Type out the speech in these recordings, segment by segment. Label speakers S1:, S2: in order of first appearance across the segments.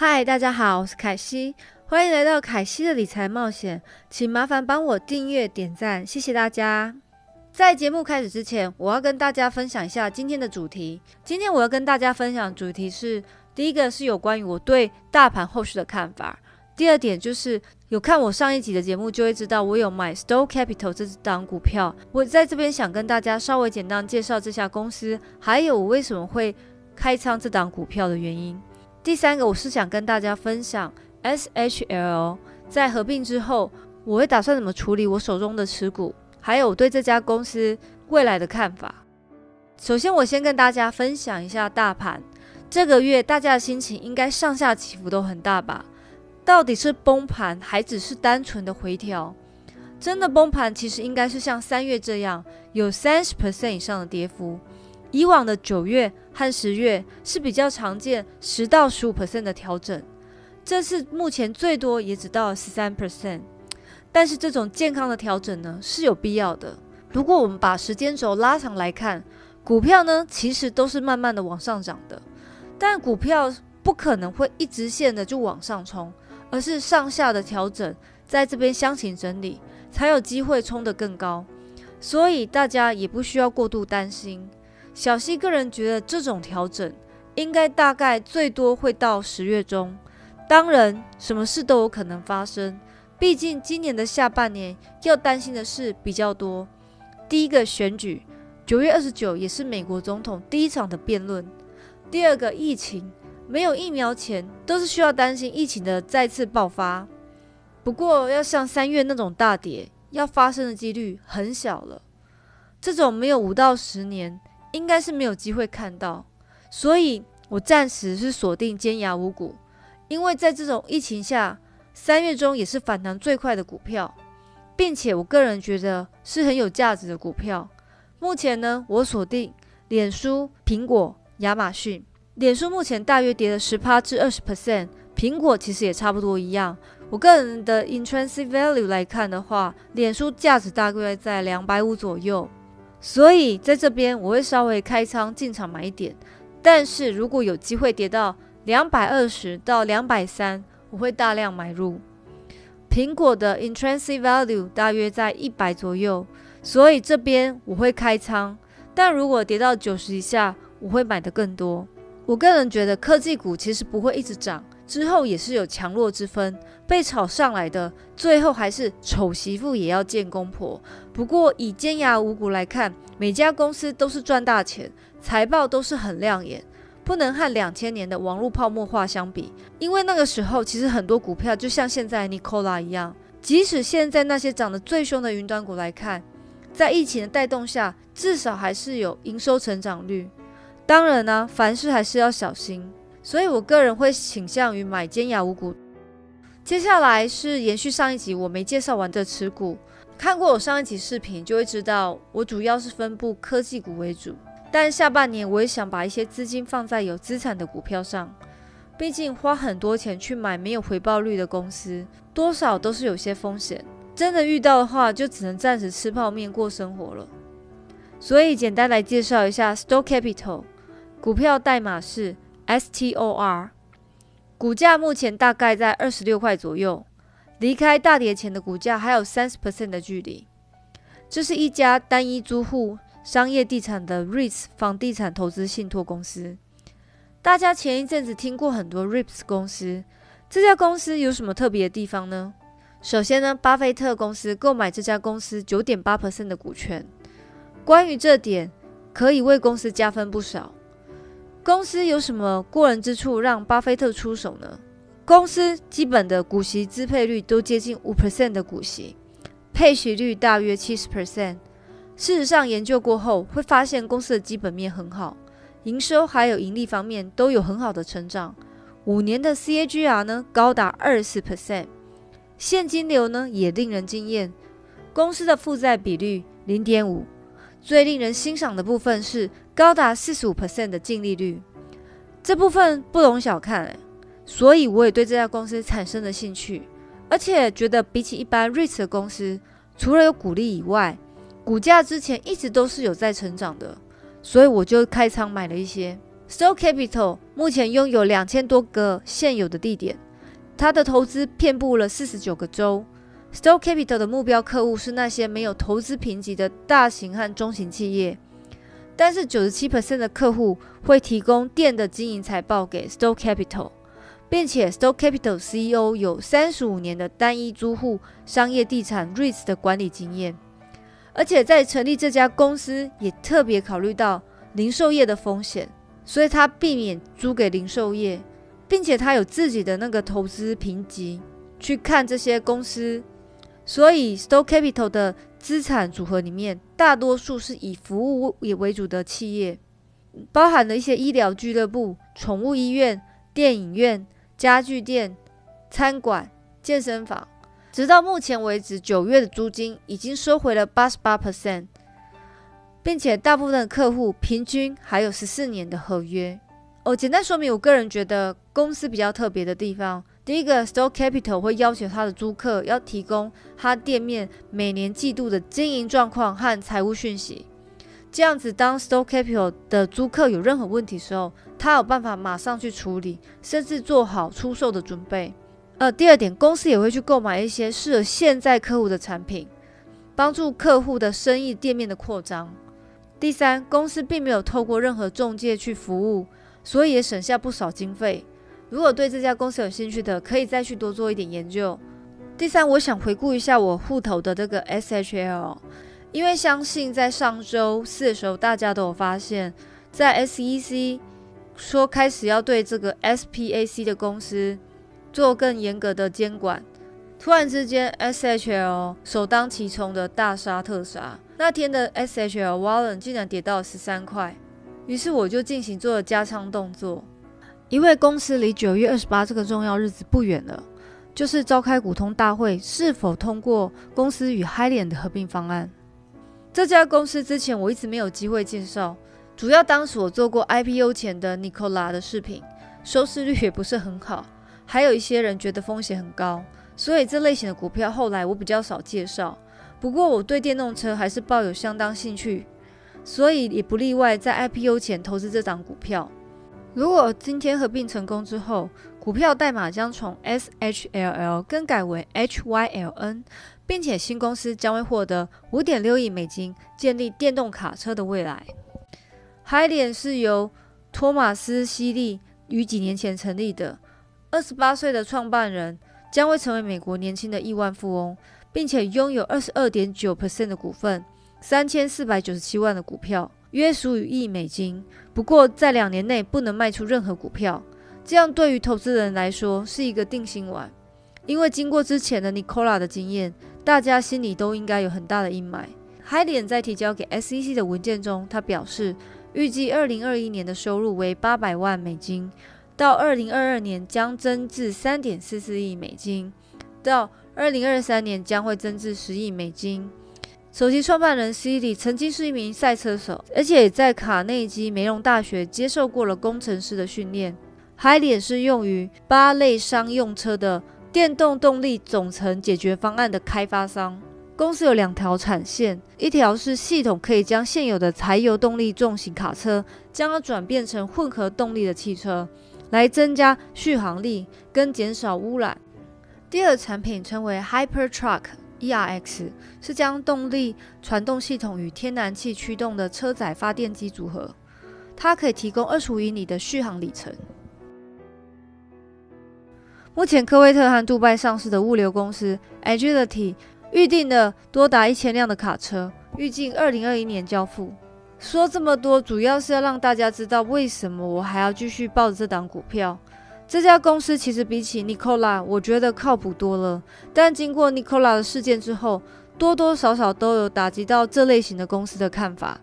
S1: 嗨，大家好，我是凯西，欢迎来到凯西的理财冒险，请麻烦帮我订阅、点赞，谢谢大家。在节目开始之前，我要跟大家分享一下今天的主题。今天我要跟大家分享的主题是：第一个是有关于我对大盘后续的看法；第二点就是有看我上一集的节目就会知道，我有买 Stow Capital 这档股票。我在这边想跟大家稍微简单介绍这家公司，还有我为什么会开仓这档股票的原因。第三个，我是想跟大家分享 SHL 在合并之后，我会打算怎么处理我手中的持股，还有我对这家公司未来的看法。首先，我先跟大家分享一下大盘。这个月大家的心情应该上下起伏都很大吧？到底是崩盘，还只是单纯的回调？真的崩盘，其实应该是像三月这样，有三十 percent 以上的跌幅。以往的九月和十月是比较常见十到十五 percent 的调整，这次目前最多也只到十三 percent。但是这种健康的调整呢是有必要的。如果我们把时间轴拉长来看，股票呢其实都是慢慢的往上涨的，但股票不可能会一直线的就往上冲，而是上下的调整，在这边箱型整理才有机会冲得更高。所以大家也不需要过度担心。小西个人觉得，这种调整应该大概最多会到十月中。当然，什么事都有可能发生。毕竟今年的下半年要担心的事比较多。第一个选举，九月二十九也是美国总统第一场的辩论。第二个疫情，没有疫苗前都是需要担心疫情的再次爆发。不过，要像三月那种大跌要发生的几率很小了。这种没有五到十年。应该是没有机会看到，所以我暂时是锁定尖牙五股，因为在这种疫情下，三月中也是反弹最快的股票，并且我个人觉得是很有价值的股票。目前呢，我锁定脸书、苹果、亚马逊。脸书目前大约跌了十趴至二十 percent，苹果其实也差不多一样。我个人的 intrinsic value 来看的话，脸书价值大概在两百五左右。所以在这边我会稍微开仓进场买一点，但是如果有机会跌到两百二十到两百三，我会大量买入。苹果的 intrinsic value 大约在一百左右，所以这边我会开仓。但如果跌到九十以下，我会买的更多。我个人觉得科技股其实不会一直涨。之后也是有强弱之分，被炒上来的，最后还是丑媳妇也要见公婆。不过以尖牙五股来看，每家公司都是赚大钱，财报都是很亮眼，不能和两千年的网络泡沫化相比。因为那个时候其实很多股票就像现在 Nikola 一样，即使现在那些涨得最凶的云端股来看，在疫情的带动下，至少还是有营收成长率。当然呢，凡事还是要小心。所以，我个人会倾向于买尖牙五股。接下来是延续上一集我没介绍完的持股。看过我上一集视频，就会知道我主要是分布科技股为主。但下半年我也想把一些资金放在有资产的股票上。毕竟花很多钱去买没有回报率的公司，多少都是有些风险。真的遇到的话，就只能暂时吃泡面过生活了。所以，简单来介绍一下 Store Capital 股票代码是。STOR 股价目前大概在二十六块左右，离开大跌前的股价还有三十 percent 的距离。这是一家单一租户商业地产的 REITs 房地产投资信托公司。大家前一阵子听过很多 REITs 公司，这家公司有什么特别的地方呢？首先呢，巴菲特公司购买这家公司九点八 percent 的股权，关于这点可以为公司加分不少。公司有什么过人之处让巴菲特出手呢？公司基本的股息支配率都接近五 percent 的股息，配息率大约七十 percent。事实上，研究过后会发现公司的基本面很好，营收还有盈利方面都有很好的成长。五年的 CAGR 呢高达二十四 percent，现金流呢也令人惊艳。公司的负债比率零点五。最令人欣赏的部分是高达四十五 percent 的净利率，这部分不容小看哎，所以我也对这家公司产生了兴趣，而且觉得比起一般 REITs 的公司，除了有股利以外，股价之前一直都是有在成长的，所以我就开仓买了一些。So Capital 目前拥有两千多个现有的地点，它的投资遍布了四十九个州。Stoke Capital 的目标客户是那些没有投资评级的大型和中型企业，但是九十七 percent 的客户会提供店的经营财报给 Stoke Capital。并且，Stoke Capital CEO 有三十五年的单一租户商业地产 REITs 的管理经验，而且在成立这家公司也特别考虑到零售业的风险，所以他避免租给零售业，并且他有自己的那个投资评级去看这些公司，所以 Stoke Capital 的资产组合里面大多数是以服务业为主的企业，包含了一些医疗俱乐部、宠物医院、电影院。家具店、餐馆、健身房，直到目前为止，九月的租金已经收回了八十八 percent，并且大部分客户平均还有十四年的合约。哦，简单说明，我个人觉得公司比较特别的地方，第一个，Store Capital 会要求他的租客要提供他店面每年季度的经营状况和财务讯息。这样子，当 Store Capital 的租客有任何问题的时候，他有办法马上去处理，甚至做好出售的准备。呃，第二点，公司也会去购买一些适合现在客户的产品，帮助客户的生意店面的扩张。第三，公司并没有透过任何中介去服务，所以也省下不少经费。如果对这家公司有兴趣的，可以再去多做一点研究。第三，我想回顾一下我户头的这个 SHL。因为相信在上周四的时候，大家都有发现，在 SEC 说开始要对这个 SPAC 的公司做更严格的监管，突然之间 SHL 首当其冲的大杀特杀，那天的 SHL Wallen 竟然跌到十三块，于是我就进行做了加仓动作，因为公司离九月二十八这个重要日子不远了，就是召开股东大会，是否通过公司与 HiLand 的合并方案。这家公司之前我一直没有机会介绍，主要当时我做过 IPO 前的 Nicola 的视频，收视率也不是很好，还有一些人觉得风险很高，所以这类型的股票后来我比较少介绍。不过我对电动车还是抱有相当兴趣，所以也不例外在 IPO 前投资这档股票。如果今天合并成功之后，股票代码将从 SHLL 更改为 HYLN。并且新公司将会获得五点六亿美金，建立电动卡车的未来。海点是由托马斯·西利于几年前成立的，二十八岁的创办人将会成为美国年轻的亿万富翁，并且拥有二十二点九 percent 的股份，三千四百九十七万的股票，约属于亿美金。不过在两年内不能卖出任何股票，这样对于投资人来说是一个定心丸，因为经过之前的 Nicola 的经验。大家心里都应该有很大的阴霾。海脸在提交给 SEC 的文件中，他表示，预计二零二一年的收入为八百万美金，到二零二二年将增至三点四四亿美金，到二零二三年将会增至十亿美金。首席创办人 C D 曾经是一名赛车手，而且在卡内基梅隆大学接受过了工程师的训练。海脸是用于八类商用车的。电动动力总成解决方案的开发商公司有两条产线，一条是系统可以将现有的柴油动力重型卡车将它转变成混合动力的汽车，来增加续航力跟减少污染。第二产品称为 Hyper Truck ERX，是将动力传动系统与天然气驱动的车载发电机组合，它可以提供二十五英里的续航里程。目前，科威特和杜拜上市的物流公司 Agility 预定了多达一千辆的卡车，预计二零二一年交付。说这么多，主要是要让大家知道为什么我还要继续抱着这档股票。这家公司其实比起 Nicola，我觉得靠谱多了。但经过 Nicola 的事件之后，多多少少都有打击到这类型的公司的看法。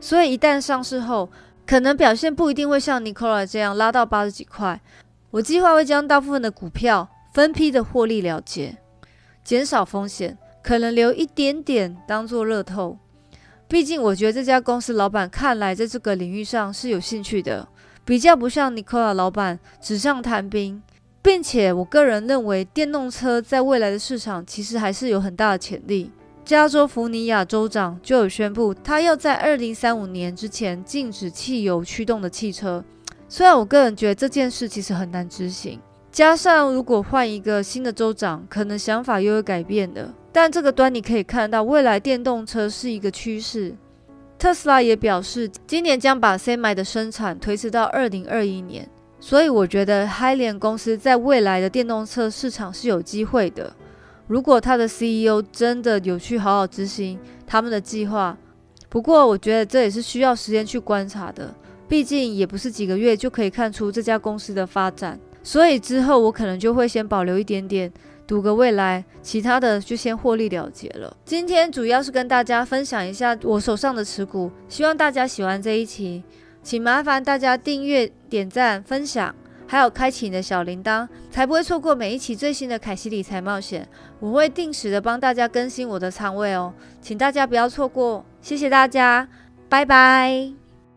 S1: 所以一旦上市后，可能表现不一定会像 Nicola 这样拉到八十几块。我计划会将大部分的股票分批的获利了结，减少风险，可能留一点点当做乐透。毕竟我觉得这家公司老板看来在这个领域上是有兴趣的，比较不像尼科拉老板纸上谈兵。并且我个人认为，电动车在未来的市场其实还是有很大的潜力。加州福尼亚州长就有宣布，他要在二零三五年之前禁止汽油驱动的汽车。虽然我个人觉得这件事其实很难执行，加上如果换一个新的州长，可能想法又会改变的。但这个端你可以看到，未来电动车是一个趋势。特斯拉也表示，今年将把 Semi 的生产推迟到二零二一年。所以我觉得 h 联公司在未来的电动车市场是有机会的。如果他的 CEO 真的有去好好执行他们的计划，不过我觉得这也是需要时间去观察的，毕竟也不是几个月就可以看出这家公司的发展。所以之后我可能就会先保留一点点，赌个未来，其他的就先获利了结了。今天主要是跟大家分享一下我手上的持股，希望大家喜欢这一期。请麻烦大家订阅、点赞、分享，还有开启你的小铃铛，才不会错过每一期最新的凯西理财冒险。我会定时的帮大家更新我的仓位哦，请大家不要错过。谢谢大家，拜拜。